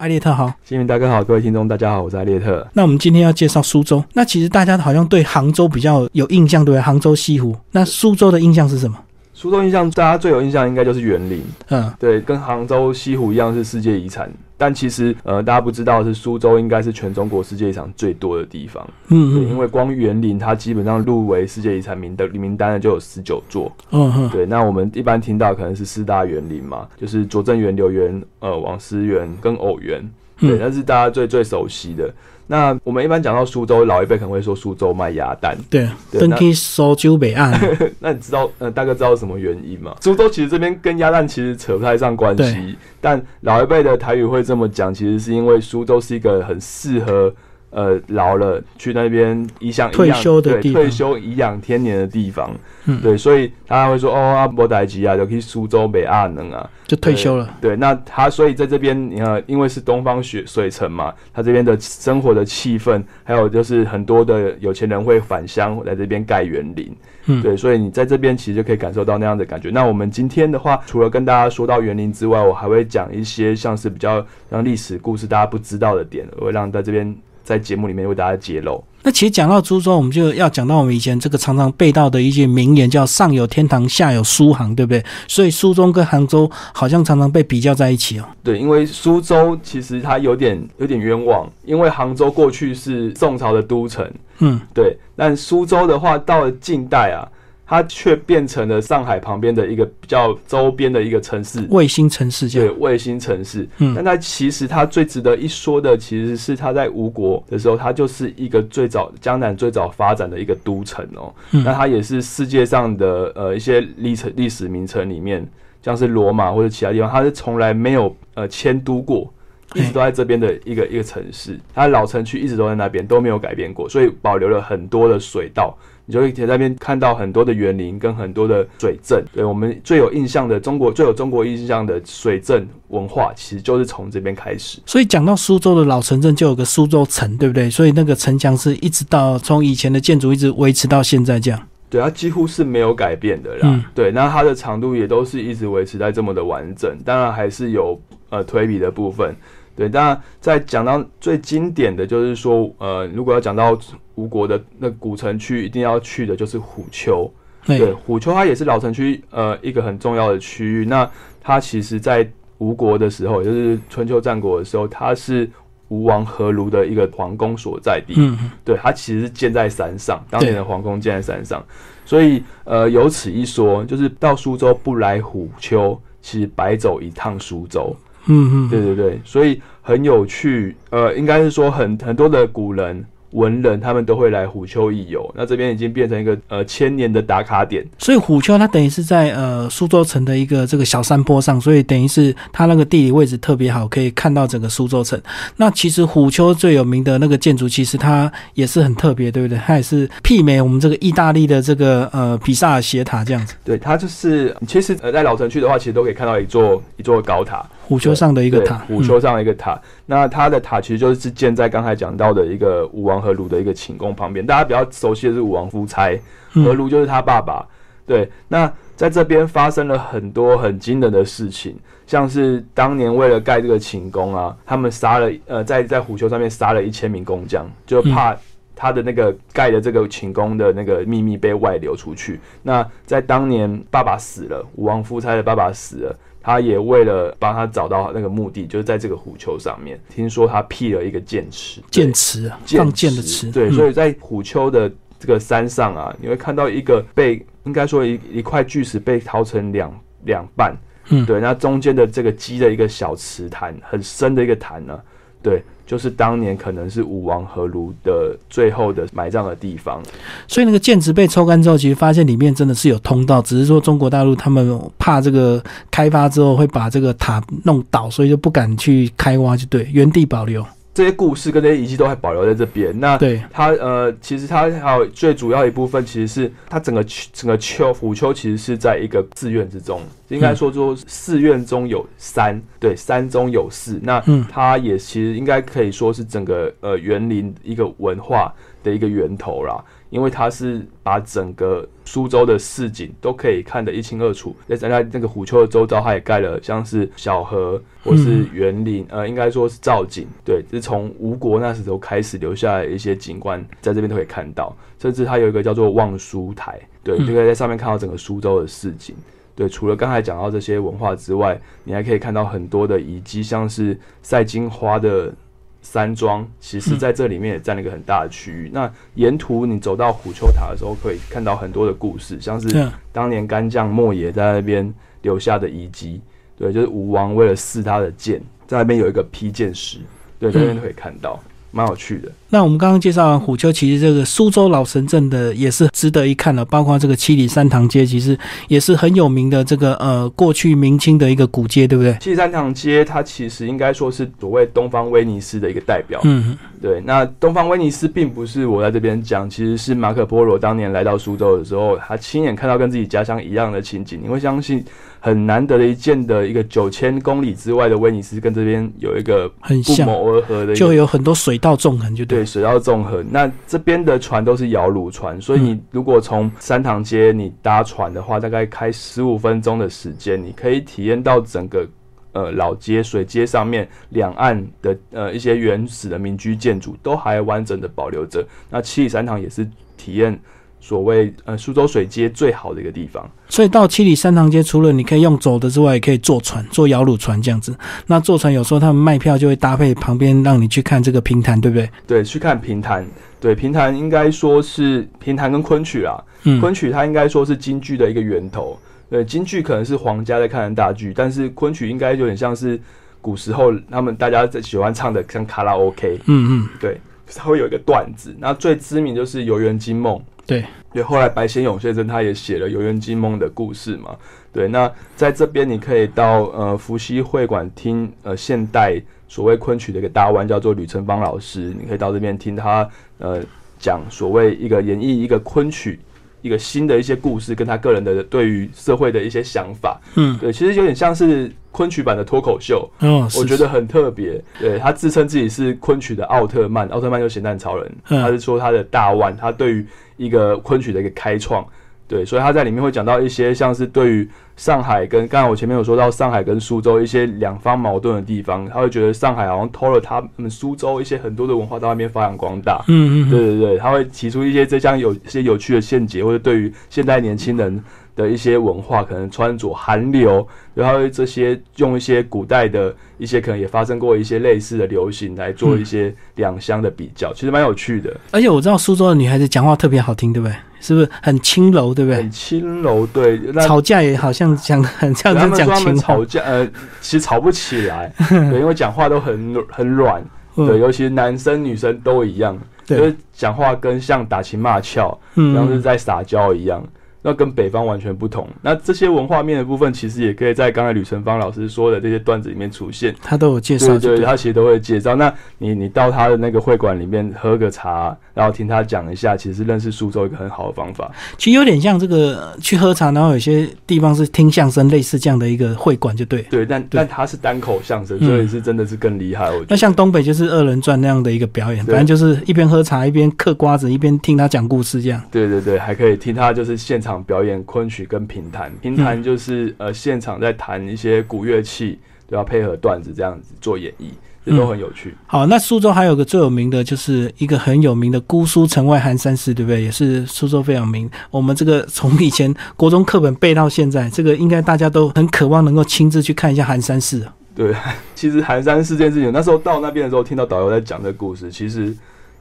艾列特好，新民大哥好，各位听众大家好，我是艾列特。那我们今天要介绍苏州。那其实大家好像对杭州比较有印象，对不对？杭州西湖。那苏州的印象是什么？苏州印象，大家最有印象应该就是园林，嗯，对，跟杭州西湖一样是世界遗产。但其实，呃，大家不知道是苏州应该是全中国世界遗产最多的地方，嗯嗯，因为光园林它基本上入围世界遗产名的名单的就有十九座，嗯哼，对。那我们一般听到可能是四大园林嘛，就是拙政园、柳园、呃王思园跟偶园，对，嗯那是大家最最熟悉的。那我们一般讲到苏州，老一辈可能会说苏州卖鸭蛋，对，登去苏州北岸，那你知道呃大概知道什么原因吗？苏州其实这边跟鸭蛋其实扯不太上关对。系，但老一辈的台语会这么讲，其实是因为苏州是一个很适合呃老了去那边颐养退休的对地方退休颐养天年的地方。嗯对，所以他会说哦啊，博代吉啊，就去苏州北阿能啊。就退休了。对，那他所以在这边，你呃，因为是东方雪水城嘛，他这边的生活的气氛，还有就是很多的有钱人会返乡来这边盖园林，嗯对，所以你在这边其实就可以感受到那样的感觉。那我们今天的话，除了跟大家说到园林之外，我还会讲一些像是比较让历史故事大家不知道的点，我会让在这边在节目里面为大家揭露。那其实讲到株洲，我们就要讲到我们以前这个常常背到的一些名言，叫“上有天堂，下有苏杭”，对不对？所以苏州跟杭州好像常常被比较在一起哦。对，因为苏州其实它有点有点冤枉，因为杭州过去是宋朝的都城，嗯，对，但苏州的话，到了近代啊，它却变成了上海旁边的一个比较周边的一个城市，卫星城市。对卫星城市。嗯但它其实它最值得一说的，其实是它在吴国的时候，它就是一个最早江南最早发展的一个都城哦。嗯那它也是世界上的呃一些历城历史名城里面，像是罗马或者其他地方，它是从来没有呃迁都过。一直都在这边的一个一个城市，它的老城区一直都在那边，都没有改变过，所以保留了很多的水道，你就会在那边看到很多的园林跟很多的水镇。对我们最有印象的中国最有中国印象的水镇文化，其实就是从这边开始。所以讲到苏州的老城镇，就有个苏州城，对不对？所以那个城墙是一直到从以前的建筑一直维持到现在这样。对，它几乎是没有改变的啦。嗯对，那它的长度也都是一直维持在这么的完整，当然还是有呃推比的部分。对，当然在讲到最经典的就是说，呃，如果要讲到吴国的那古城区，一定要去的就是虎丘。对，虎丘它也是老城区呃一个很重要的区域。那它其实在吴国的时候，也就是春秋战国的时候，它是吴王阖庐的一个皇宫所在地。嗯，对，它其实是建在山上，当年的皇宫建在山上，所以呃有此一说，就是到苏州不来虎丘，其实白走一趟苏州。嗯嗯，对对对，所以很有趣，呃，应该是说很很多的古人。文人他们都会来虎丘一游，那这边已经变成一个呃千年的打卡点。所以虎丘它等于是在呃苏州城的一个这个小山坡上，所以等于是它那个地理位置特别好，可以看到整个苏州城。那其实虎丘最有名的那个建筑，其实它也是很特别，对不对？它也是媲美我们这个意大利的这个呃比萨斜塔这样子，对，它就是其实呃在老城区的话，其实都可以看到一座一座高塔，虎丘上的一个塔。虎丘上的一个塔。那它的塔其实就是建在刚才讲到的一个武王阖庐的一个寝宫旁边。大家比较熟悉的是武王夫差，嗯阖庐就是他爸爸。对，那在这边发生了很多很惊人的事情，像是当年为了盖这个寝宫啊，他们杀了呃在在虎丘上面杀了一千名工匠，就怕。他的那个盖的这个寝宫的那个秘密被外流出去。那在当年爸爸死了，武王夫差的爸爸死了，他也为了帮他找到那个目的，就是在这个虎丘上面，听说他辟了一个剑池，剑池啊，放剑的池。对，嗯。所以在虎丘的这个山上啊，你会看到一个被应该说一一块巨石被掏成两两半，嗯。对，那中间的这个积的一个小池潭，很深的一个潭呢、对，就是当年可能是武王和卢的最后的埋葬的地方。所以那个剑池被抽干之后，其实发现里面真的是有通道，只是说中国大陆他们怕这个开发之后会把这个塔弄倒，所以就不敢去开挖，就对，原地保留。这些故事跟这些遗迹都还保留在这边。那对，它呃，其实它还有最主要一部分，其实是它整个丘整个丘虎丘其实是在一个寺院之中，应该说说寺院中有山，对，山中有寺。那嗯它也其实应该可以说是整个呃园林一个文化的一个源头啦。因为它是把整个苏州的市景都可以看得一清二楚。在在那个虎丘的周遭，它也盖了像是小河或是园林，呃，应该说是造景。对，是从吴国那时候开始留下来一些景观，在这边都可以看到。甚至它有一个叫做望苏台，对，就可以在上面看到整个苏州的市景。对，除了刚才讲到这些文化之外，你还可以看到很多的遗迹，像是赛金花的。山庄其实在这里面也占了一个很大的区域。那沿途你走到虎丘塔的时候，可以看到很多的故事，像是当年干将莫邪在那边留下的遗迹。对，就是吴王为了试他的剑，在那边有一个劈剑石，对，这边都可以看到。蛮有趣的。那我们刚刚介绍完虎丘，其实这个苏州老城镇的也是值得一看的，包括这个七里三塘街，其实也是很有名的这个呃过去明清的一个古街，对不对？七里三塘街它其实应该说是所谓东方威尼斯的一个代表。嗯，对。那东方威尼斯并不是我在这边讲，其实是马可波罗当年来到苏州的时候，他亲眼看到跟自己家乡一样的情景。你会相信？很难得的一件的一个九千公里之外的威尼斯，跟这边有一个很不谋而合的，就有很多水道纵横，就对水道纵横。那这边的船都是摇橹船，所以你如果从三塘街你搭船的话，大概开十五分钟的时间，你可以体验到整个呃老街水街上面两岸的呃一些原始的民居建筑都还完整的保留着。那七里三塘也是体验。所谓呃苏州水街最好的一个地方，所以到七里三塘街，除了你可以用走的之外，也可以坐船，坐摇橹船这样子。那坐船有时候他们卖票就会搭配旁边让你去看这个平潭，对不对？对，去看平潭。对，平潭应该说是平潭跟昆曲啊。嗯，昆曲它应该说是京剧的一个源头。对，京剧可能是皇家在看的大剧，但是昆曲应该有点像是古时候他们大家在喜欢唱的像卡拉 OK。嗯嗯，对，它会有一个段子。那最知名就是《游园惊梦》。对，对，后来白先勇先生他也写了《游园惊梦》的故事嘛。对，那在这边你可以到呃伏羲会馆听呃现代所谓昆曲的一个大腕，叫做吕成芳老师，你可以到这边听他呃讲所谓一个演绎一个昆曲。一个新的一些故事，跟他个人的对于社会的一些想法，嗯，对，其实有点像是昆曲版的脱口秀，嗯，我觉得很特别。对他自称自己是昆曲的奥特曼，奥特曼就是咸蛋超人，他是说他的大腕，他对于一个昆曲的一个开创。对，所以他在里面会讲到一些像是对于上海跟刚才我前面有说到上海跟苏州一些两方矛盾的地方，他会觉得上海好像偷了他们苏州一些很多的文化到那边发扬光大。嗯嗯，对对对，他会提出一些这项有一些有趣的见解，或者对于现代年轻人的一些文化可能穿着韩流，然后这些用一些古代的一些可能也发生过一些类似的流行来做一些两相的比较，其实蛮有趣的。而且我知道苏州的女孩子讲话特别好听，对不对？是不是很轻柔，对不对？很轻柔，对。吵架也好像讲很像在讲情话。吵架呃，其实吵不起来，对，因为讲话都很很软，对，尤其是男生女生都一样，就是讲话跟像打情骂俏，然后是在撒娇一样。那跟北方完全不同。那这些文化面的部分，其实也可以在刚才吕成芳老师说的这些段子里面出现。他都有介绍，对，他其实都会介绍。那你你到他的那个会馆里面喝个茶，然后听他讲一下，其实认识苏州一个很好的方法。其实有点像这个去喝茶，然后有些地方是听相声，类似这样的一个会馆，就对。对，但但他是单口相声，所以是真的是更厉害。那像东北就是二人转那样的一个表演，反正就是一边喝茶一边嗑瓜子，一边听他讲故事这样。对对对，还可以听他就是现场表演昆。曲跟评弹，评弹就是呃现场在弹一些古乐器，都要配合段子这样子做演绎，这都很有趣。好，那苏州还有个最有名的就是一个很有名的姑苏城外寒山寺，对不对？也是苏州非常名。我们这个从以前国中课本背到现在，这个应该大家都很渴望能够亲自去看一下寒山寺。对，其实寒山寺这件事情，那时候到那边的时候，听到导游在讲这故事，其实。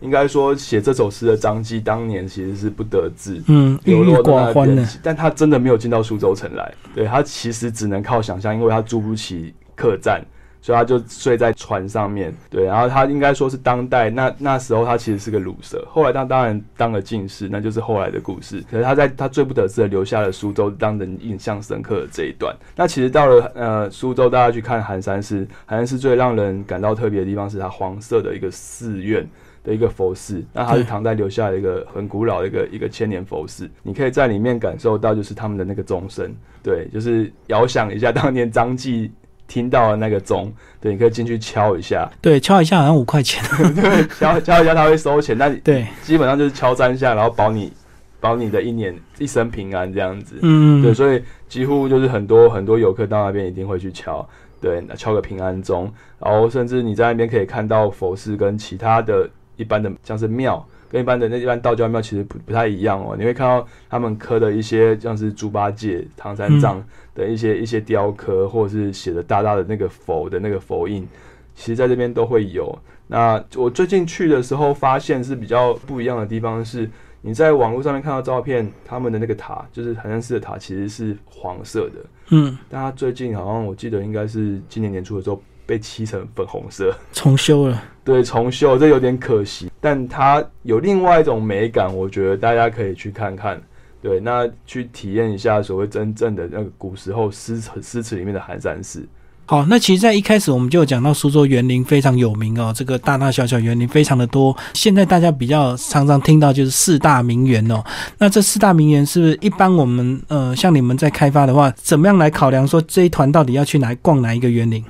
应该说，写这首诗的张继当年其实是不得志，嗯，郁郁寡欢的。但他真的没有进到苏州城来，对他其实只能靠想象，因为他住不起客栈，所以他就睡在船上面。对，然后他应该说是当代那那时候他其实是个鲁蛇，后来他当然当了进士，那就是后来的故事。可是他在他最不得志的留下了苏州让人印象深刻的这一段。那其实到了呃苏州，大家去看寒山寺，寒山寺最让人感到特别的地方是它黄色的一个寺院。的一个佛寺，那它是唐代留下的一个很古老的一个一个千年佛寺，你可以在里面感受到就是他们的那个钟声，对，就是遥想一下当年张继听到的那个钟，对，你可以进去敲一下，对，敲一下好像五块钱，对，敲 敲一下他会收钱，那对，基本上就是敲三下，然后保你保你的一年一生平安这样子，嗯，对，所以几乎就是很多很多游客到那边一定会去敲，对，那敲个平安钟，然后甚至你在那边可以看到佛寺跟其他的一般的像是庙。跟一般的那一般道教庙其实不不太一样哦，你会看到他们刻的一些像是猪八戒、唐三藏的一些一些雕刻，或者是写的大大的那个佛的那个佛印，其实在这边都会有。那我最近去的时候发现是比较不一样的地方是，你在网络上面看到照片，他们的那个塔就是寒山寺的塔其实是黄色的，嗯，但它最近好像我记得应该是今年年初的时候。被漆成粉红色，重修了。对，重修这有点可惜，但它有另外一种美感，我觉得大家可以去看看。对，那去体验一下所谓真正的那个古时候诗词诗词里面的寒山寺。好，那其实，在一开始我们就有讲到苏州园林非常有名哦，这个大大小小园林非常的多。现在大家比较常常听到就是四大名园哦。那这四大名园是不是一般我们呃像你们在开发的话，怎么样来考量说这一团到底要去哪逛哪一个园林？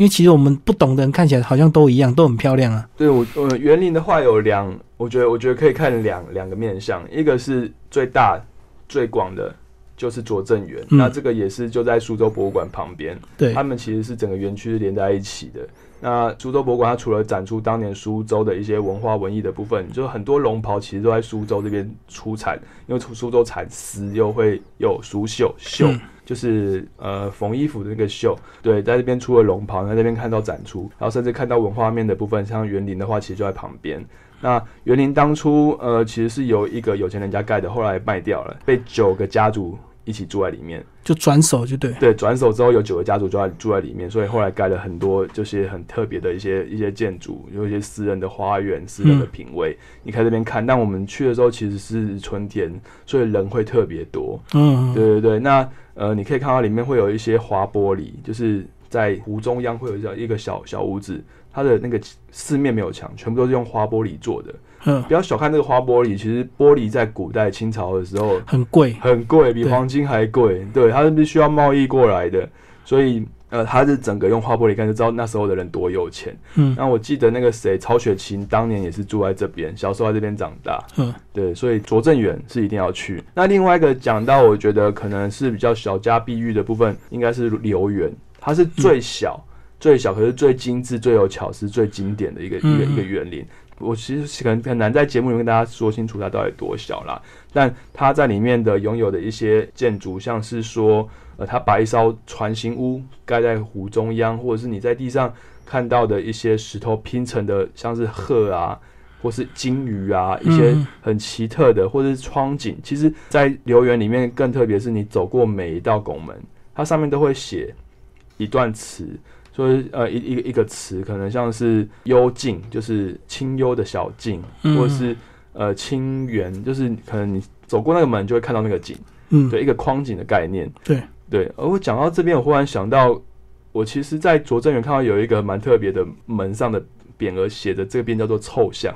因为其实我们不懂的人看起来好像都一样，都很漂亮啊。对我，呃，园林的话有两，我觉得，我觉得可以看两两个面向，一个是最大、最广的，就是拙政园。那这个也是就在苏州博物馆旁边，对，他们其实是整个园区是连在一起的。那苏州博物馆它除了展出当年苏州的一些文化文艺的部分，就是很多龙袍其实都在苏州这边出产，因为苏苏州产丝又会有苏绣绣。就是呃缝衣服的那个秀，对，在这边出了龙袍，在这边看到展出，然后甚至看到文化面的部分，像园林的话，其实就在旁边。那园林当初呃其实是由一个有钱人家盖的，后来卖掉了，被九个家族一起住在里面，就转手就对。对，转手之后有九个家族就在住在里面，所以后来盖了很多就是很特别的一些一些建筑，有一些私人的花园、私人的品味。你可以这边看，但我们去的时候其实是春天，所以人会特别多。嗯，对对对，那。呃，你可以看到里面会有一些花玻璃，就是在湖中央会有一一个小小屋子，它的那个四面没有墙，全部都是用花玻璃做的。嗯，不要小看这个花玻璃，其实玻璃在古代清朝的时候很贵，很贵，比黄金还贵。对，它是必须要贸易过来的，所以。呃，它是整个用花玻璃看就知道那时候的人多有钱。嗯，那我记得那个谁，曹雪芹当年也是住在这边，小时候在这边长大。嗯，对，所以拙政园是一定要去。那另外一个讲到，我觉得可能是比较小家碧玉的部分，应该是留园，它是最小、最小，可是最精致、最有巧思、最经典的一个一个一个园林。我其实可能很难在节目里面跟大家说清楚它到底多小啦，但它在里面的拥有的一些建筑，像是说。呃，他把一艘船型屋盖在湖中央，或者是你在地上看到的一些石头拼成的，像是鹤啊，或是金鱼啊，一些很奇特的，或者是窗景。其实，在留园里面更特别是，你走过每一道拱门，它上面都会写一段词，所以呃，一一个一个词，可能像是幽静，就是清幽的小径，或者是呃清源，就是可能你走过那个门就会看到那个景，嗯，对，一个框景的概念，对。对，而我讲到这边，我忽然想到，我其实，在拙政园看到有一个蛮特别的门上的匾额，写的这边叫做“臭巷”。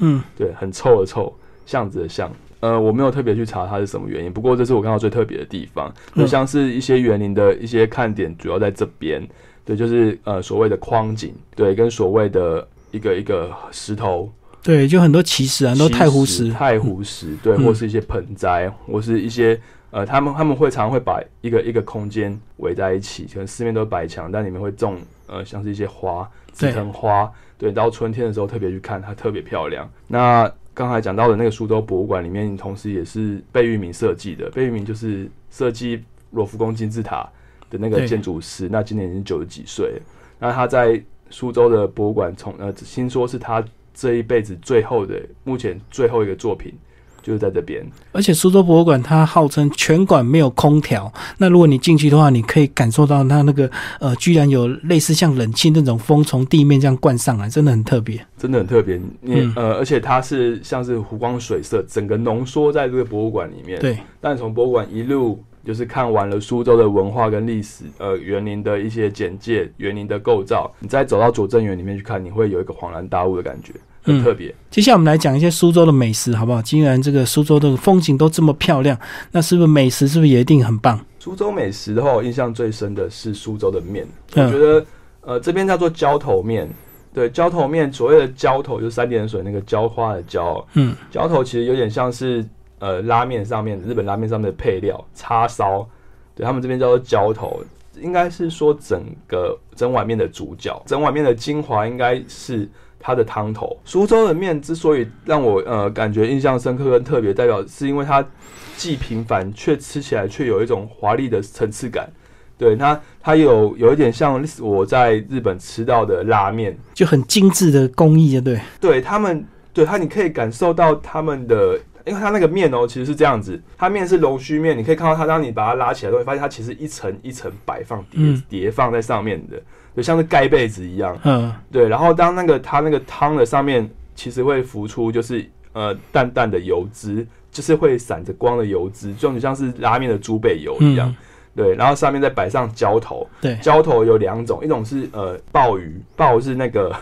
嗯，对，很臭的臭，巷子的巷。呃，我没有特别去查它是什么原因，不过这是我看到最特别的地方。就像是一些园林的一些看点，主要在这边。对，就是呃所谓的框景，对，跟所谓的一个一个石头。对，就很多奇石啊，都太湖石，太湖石，对，或是一些盆栽，或是一些。呃，他们他们会常会把一个一个空间围在一起，可能四面都是白墙，但里面会种呃像是一些花，紫藤花，对，到春天的时候特别去看，它特别漂亮。那刚才讲到的那个苏州博物馆里面，同时也是贝聿铭设计的，贝聿铭就是设计罗浮宫金字塔的那个建筑师，那今年已经九十几岁，那他在苏州的博物馆从呃听说是他这一辈子最后的目前最后一个作品。就是在这边，而且苏州博物馆它号称全馆没有空调。那如果你进去的话，你可以感受到它那个呃，居然有类似像冷气那种风从地面这样灌上来，真的很特别，真的很特别。你呃，而且它是像是湖光水色，整个浓缩在这个博物馆里面。对，但从博物馆一路就是看完了苏州的文化跟历史，呃，园林的一些简介，园林的构造，你再走到拙政园里面去看，你会有一个恍然大悟的感觉。很特别。接下来我们来讲一些苏州的美食，好不好？既然这个苏州的风景都这么漂亮，那是不是美食是不是也一定很棒？苏州美食的话，我印象最深的是苏州的面。嗯我觉得，呃，这边叫做浇头面。对，浇头面所谓的浇头就是三点水那个浇花的浇。嗯，浇头其实有点像是呃拉面上面日本拉面上面的配料叉烧，对他们这边叫做浇头，应该是说整个整碗面的主角，整碗面的精华应该是它的汤头。苏州的面之所以让我呃感觉印象深刻跟特别，代表是因为它既平凡却吃起来却有一种华丽的层次感。对它，它有有一点像我在日本吃到的拉面，就很精致的工艺，对，对他们，对它，你可以感受到他们的，因为它那个面哦，其实是这样子，它面是龙须面，你可以看到它，当你把它拉起来，都会发现它其实一层一层摆放叠嗯。叠放在上面的，就像是盖被子一样。嗯，对，然后当那个它那个汤的上面，其实会浮出就是呃淡淡的油脂，就是会闪着光的油脂，就很像是拉面的猪背油一样。嗯。对，然后上面再摆上浇头，对，浇头有两种，一种是呃鲍鱼，鲍是那个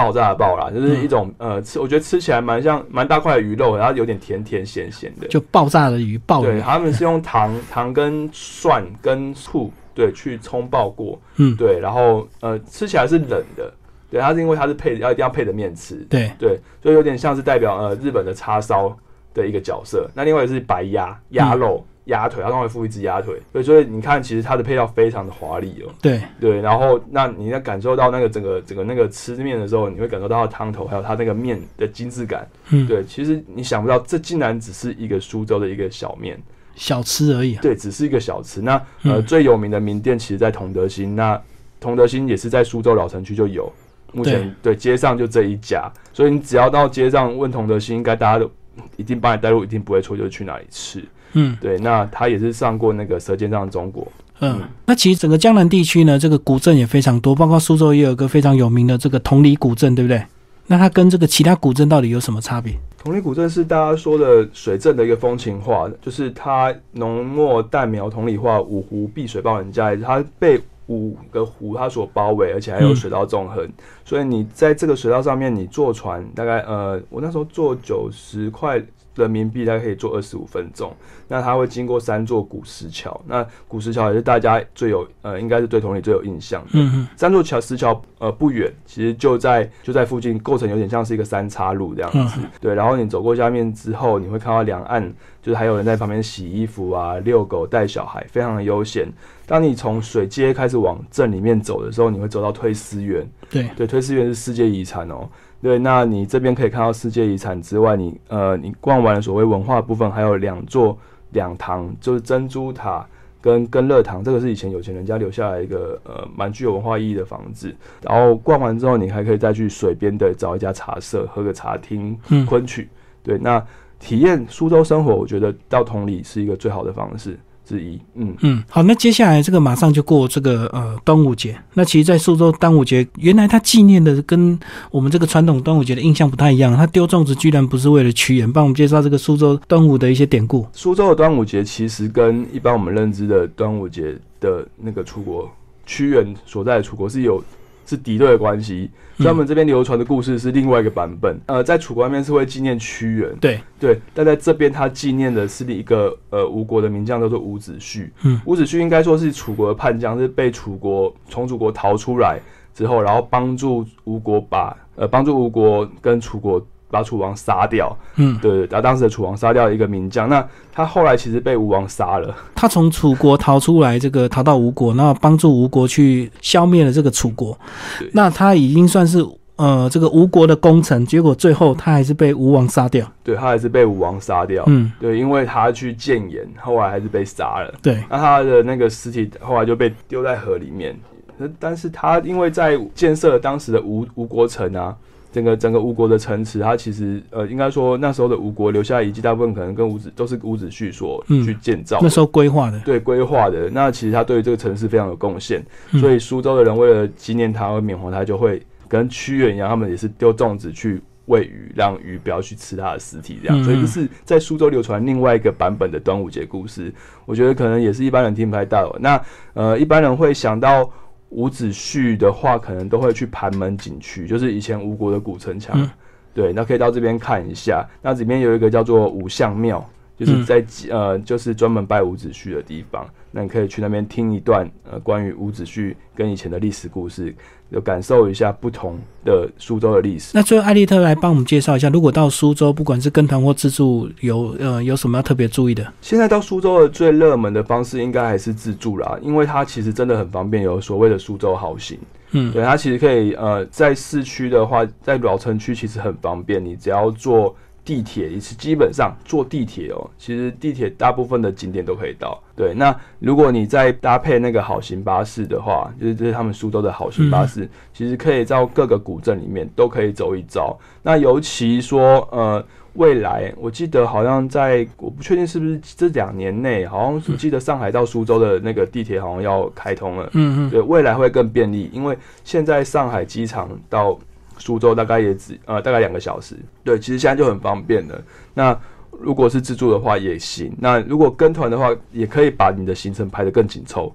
爆炸的爆啦，就是一种、呃吃，我觉得吃起来蛮像蛮大块的鱼肉，然后有点甜甜咸咸的。就爆炸的鱼，爆对，他们是用糖 糖跟蒜跟醋对去冲爆过，嗯，对，然后呃吃起来是冷的，对，它是因为它是配要一定要配着面吃，对，对，所以有点像是代表呃日本的叉烧的一个角色。那另外是白鸭鸭肉。鸭腿，它通常会附一只鸭腿，对，所以你看，其实它的配料非常的华丽哦。对，对，然后那你在感受到那个整个整个那个吃面的时候，你会感受到它的汤头，还有它那个面的精致感。嗯，对，其实你想不到，这竟然只是一个苏州的一个小面，小吃而已啊，对，只是一个小吃。那呃、嗯最有名的名店其实在同德兴，那同德兴也是在苏州老城区就有，目前对。街上就这一家，所以你只要到街上问同德兴，应该大家都一定帮你带路，一定不会错，就是去哪里吃。嗯对，那他也是上过那个《舌尖上的中国》。嗯，那其实整个江南地区呢，这个古镇也非常多，包括苏州也有一个非常有名的这个同里古镇，对不对？那它跟这个其他古镇到底有什么差别？同里古镇是大家说的水镇的一个风情画，就是它浓墨淡描同里画，五湖碧水抱人家，它被五个湖它所包围，而且还有水道纵横，所以你在这个水道上面，你坐船大概呃，我那时候坐九十块人民币，大概可以坐二十五分钟。那它会经过三座古石桥，那古石桥也是大家最有呃，应该是对同里最有印象的。嗯嗯三座桥石桥呃不远，其实就在就在附近，构成有点像是一个三岔路这样子。对，然后你走过下面之后，你会看到两岸就是还有人在旁边洗衣服啊、遛狗、带小孩，非常的悠闲。当你从水街开始往镇里面走的时候，你会走到推思园。对，对，推思园是世界遗产哦。对，那你这边可以看到世界遗产之外，你呃，你逛完了所谓文化部分，还有两座两堂，就是珍珠塔跟跟乐堂，这个是以前有钱人家留下来一个呃蛮具有文化意义的房子。然后逛完之后，你还可以再去水边的找一家茶社，喝个茶听嗯昆曲。对，那体验苏州生活，我觉得到同里是一个最好的方式之一。嗯，嗯，好，那接下来这个马上就过这个呃端午节。那其实，在苏州端午节，原来它纪念的跟我们这个传统端午节的印象不太一样。它丢粽子居然不是为了屈原，帮我们介绍这个苏州端午的一些典故。苏州的端午节其实跟一般我们认知的端午节的那个楚国屈原所在的楚国是有是敌对的关系。所以他们这边流传的故事是另外一个版本。呃，在楚国那边是会纪念屈原，对，对，但在这边他纪念的是一个呃吴国的名将叫做伍子胥。嗯，伍子胥应该说是楚国的叛将，是被楚国从楚国逃出来之后，然后帮助吴国把呃帮助吴国跟楚国把楚王杀掉。嗯，对，把当时的楚王杀掉一个名将。那他后来其实被吴王杀了。他从楚国逃出来，这个逃到吴国，然后帮助吴国去消灭了这个楚国对。那他已经算是呃这个吴国的功臣，结果最后他还是被吴王杀掉。对他还是被吴王杀掉。嗯，对，因为他去谏言，后来还是被杀了。对，那他的那个尸体后来就被丢在河里面。呃但是他因为在建设当时的吴吴国城啊，整个整个吴国的城池，它其实呃，应该说那时候的吴国留下的遗迹，大部分可能跟伍子都是伍子胥所嗯去建造的、那时候规划的。对规划的。那其实他对于这个城市非常有贡献，嗯所以苏州的人为了纪念他，会缅怀他，就会跟屈原一样，他们也是丢粽子去喂鱼，让鱼不要去吃他的尸体，这样。嗯所以这是在苏州流传另外一个版本的端午节故事。我觉得可能也是一般人听不太到。那呃，一般人会想到伍子胥的话，可能都会去盘门景区，就是以前吴国的古城墙。嗯对，那可以到这边看一下。那里面有一个叫做五相庙，就是在呃就是专门拜伍子胥的地方。那你可以去那边听一段呃关于伍子胥跟以前的历史故事，就感受一下不同的苏州的历史。那最后艾利特来帮我们介绍一下，如果到苏州，不管是跟团或自助，有呃有什么要特别注意的？现在到苏州的最热门的方式应该还是自助啦，因为它其实真的很方便，有所谓的苏州好行。嗯，对，它其实可以呃在市区的话，在老城区其实很方便，你只要坐。地铁也是基本上坐地铁哦，其实地铁大部分的景点都可以到。对，那如果你再搭配那个好行巴士的话，就是这是他们苏州的好行巴士，其实可以到各个古镇里面都可以走一遭。那尤其说呃，未来我记得好像在我不确定是不是这两年内，好像是记得上海到苏州的那个地铁好像要开通了。嗯嗯，对，未来会更便利，因为现在上海机场到。苏州大概也只呃大概两个小时，对，其实现在就很方便了。那如果是自助的话也行，那如果跟团的话，也可以把你的行程排得更紧凑。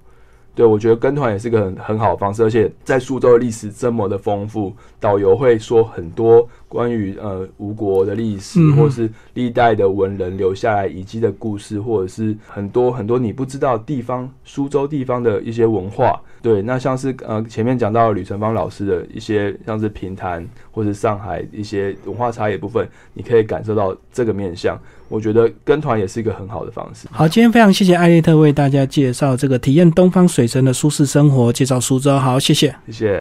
对，我觉得跟团也是个很很好的方式，而且在苏州的历史这么的丰富，导游会说很多关于呃吴国的历史，或是历代的文人留下来遗迹的故事，或者是很多很多你不知道地方苏州地方的一些文化。对，那像是呃前面讲到吕成芳老师的一些像是评弹，或是上海一些文化差异部分，你可以感受到这个面向。我觉得跟团也是一个很好的方式。好，今天非常谢谢艾丽特为大家介绍这个体验东方水城的舒适生活，介绍苏州。好，谢谢，谢谢。